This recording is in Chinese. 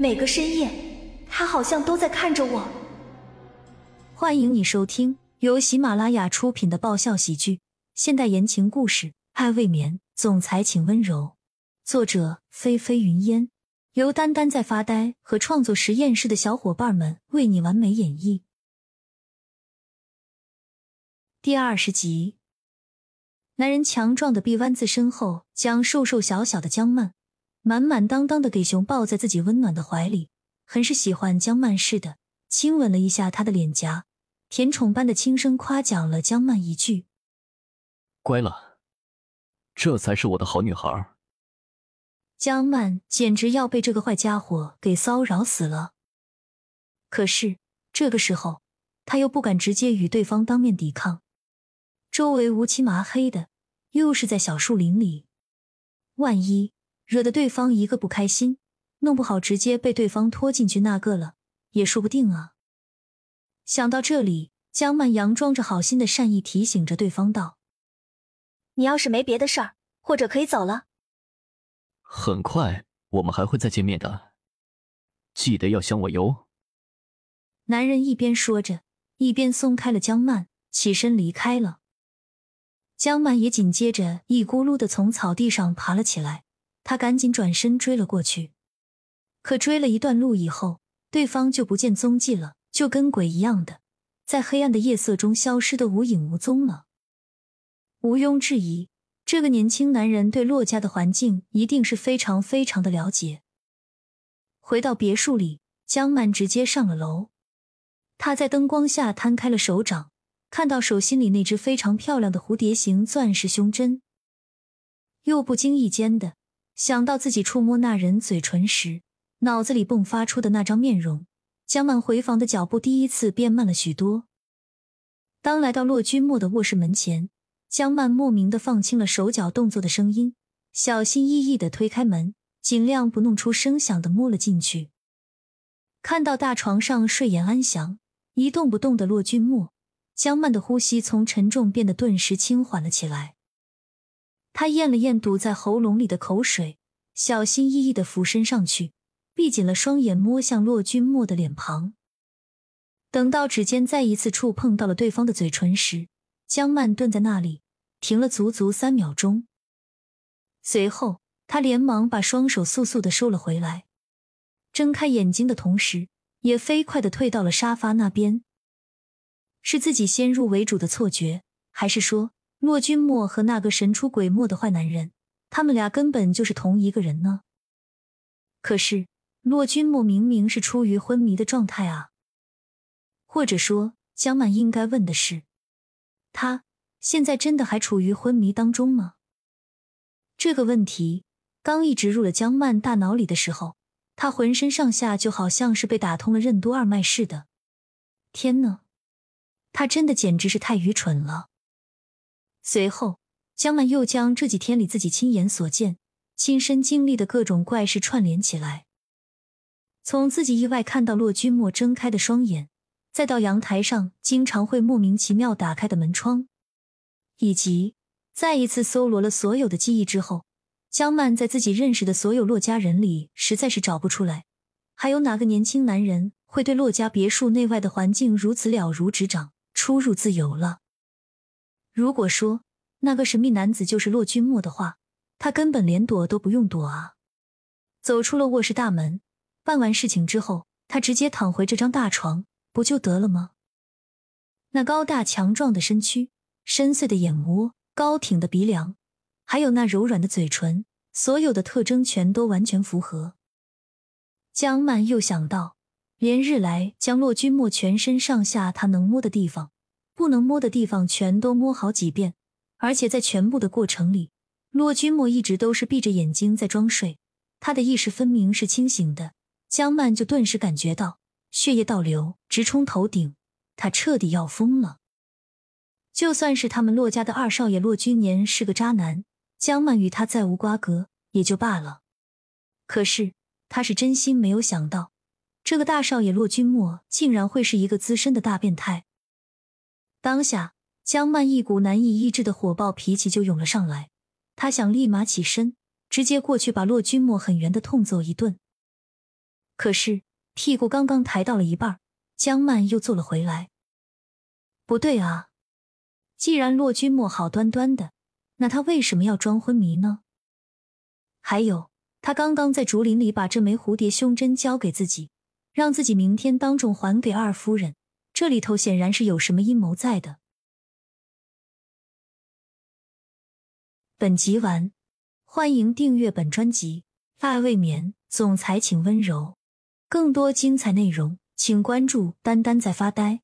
每个深夜，他好像都在看着我。欢迎你收听由喜马拉雅出品的爆笑喜剧、现代言情故事《爱未眠》，总裁请温柔。作者：菲菲云烟，由丹丹在发呆和创作实验室的小伙伴们为你完美演绎。第二十集，男人强壮的臂弯自身后，将瘦瘦小小的江曼。满满当当的给熊抱在自己温暖的怀里，很是喜欢江曼似的，亲吻了一下她的脸颊，甜宠般的轻声夸奖了江曼一句：“乖了，这才是我的好女孩。”江曼简直要被这个坏家伙给骚扰死了。可是这个时候，他又不敢直接与对方当面抵抗，周围乌漆麻黑的，又是在小树林里，万一……惹得对方一个不开心，弄不好直接被对方拖进去那个了，也说不定啊。想到这里，江曼佯装着好心的善意提醒着对方道：“你要是没别的事儿，或者可以走了。很快我们还会再见面的，记得要想我哟。”男人一边说着，一边松开了江曼，起身离开了。江曼也紧接着一咕噜的从草地上爬了起来。他赶紧转身追了过去，可追了一段路以后，对方就不见踪迹了，就跟鬼一样的在黑暗的夜色中消失的无影无踪了。毋庸置疑，这个年轻男人对洛家的环境一定是非常非常的了解。回到别墅里，江曼直接上了楼。他在灯光下摊开了手掌，看到手心里那只非常漂亮的蝴蝶形钻石胸针，又不经意间的。想到自己触摸那人嘴唇时，脑子里迸发出的那张面容，江曼回房的脚步第一次变慢了许多。当来到骆君莫的卧室门前，江曼莫名的放轻了手脚动作的声音，小心翼翼的推开门，尽量不弄出声响的摸了进去。看到大床上睡眼安详、一动不动的骆君莫，江曼的呼吸从沉重变得顿时轻缓了起来。他咽了咽堵在喉咙里的口水，小心翼翼的俯身上去，闭紧了双眼，摸向骆君莫的脸庞。等到指尖再一次触碰到了对方的嘴唇时，江曼顿在那里，停了足足三秒钟。随后，他连忙把双手速速的收了回来，睁开眼睛的同时，也飞快的退到了沙发那边。是自己先入为主的错觉，还是说？骆君墨和那个神出鬼没的坏男人，他们俩根本就是同一个人呢。可是骆君墨明明是处于昏迷的状态啊，或者说江曼应该问的是，他现在真的还处于昏迷当中吗？这个问题刚一直入了江曼大脑里的时候，他浑身上下就好像是被打通了任督二脉似的。天呐，他真的简直是太愚蠢了。随后，江曼又将这几天里自己亲眼所见、亲身经历的各种怪事串联起来。从自己意外看到骆君莫睁开的双眼，再到阳台上经常会莫名其妙打开的门窗，以及再一次搜罗了所有的记忆之后，江曼在自己认识的所有骆家人里，实在是找不出来，还有哪个年轻男人会对骆家别墅内外的环境如此了如指掌、出入自由了。如果说那个神秘男子就是骆君莫的话，他根本连躲都不用躲啊！走出了卧室大门，办完事情之后，他直接躺回这张大床，不就得了吗？那高大强壮的身躯、深邃的眼窝、高挺的鼻梁，还有那柔软的嘴唇，所有的特征全都完全符合。江曼又想到，连日来将骆君莫全身上下他能摸的地方。不能摸的地方全都摸好几遍，而且在全部的过程里，骆君莫一直都是闭着眼睛在装睡，他的意识分明是清醒的。江曼就顿时感觉到血液倒流，直冲头顶，他彻底要疯了。就算是他们骆家的二少爷骆君年是个渣男，江曼与他再无瓜葛也就罢了，可是他是真心没有想到，这个大少爷骆君莫竟然会是一个资深的大变态。当下，江曼一股难以抑制的火爆脾气就涌了上来。她想立马起身，直接过去把骆君莫狠圆的痛揍一顿。可是屁股刚刚抬到了一半，江曼又坐了回来。不对啊，既然骆君莫好端端的，那他为什么要装昏迷呢？还有，他刚刚在竹林里把这枚蝴蝶胸针交给自己，让自己明天当众还给二夫人，这里头显然是有什么阴谋在的。本集完，欢迎订阅本专辑。爱未眠，总裁请温柔。更多精彩内容，请关注“丹丹在发呆”。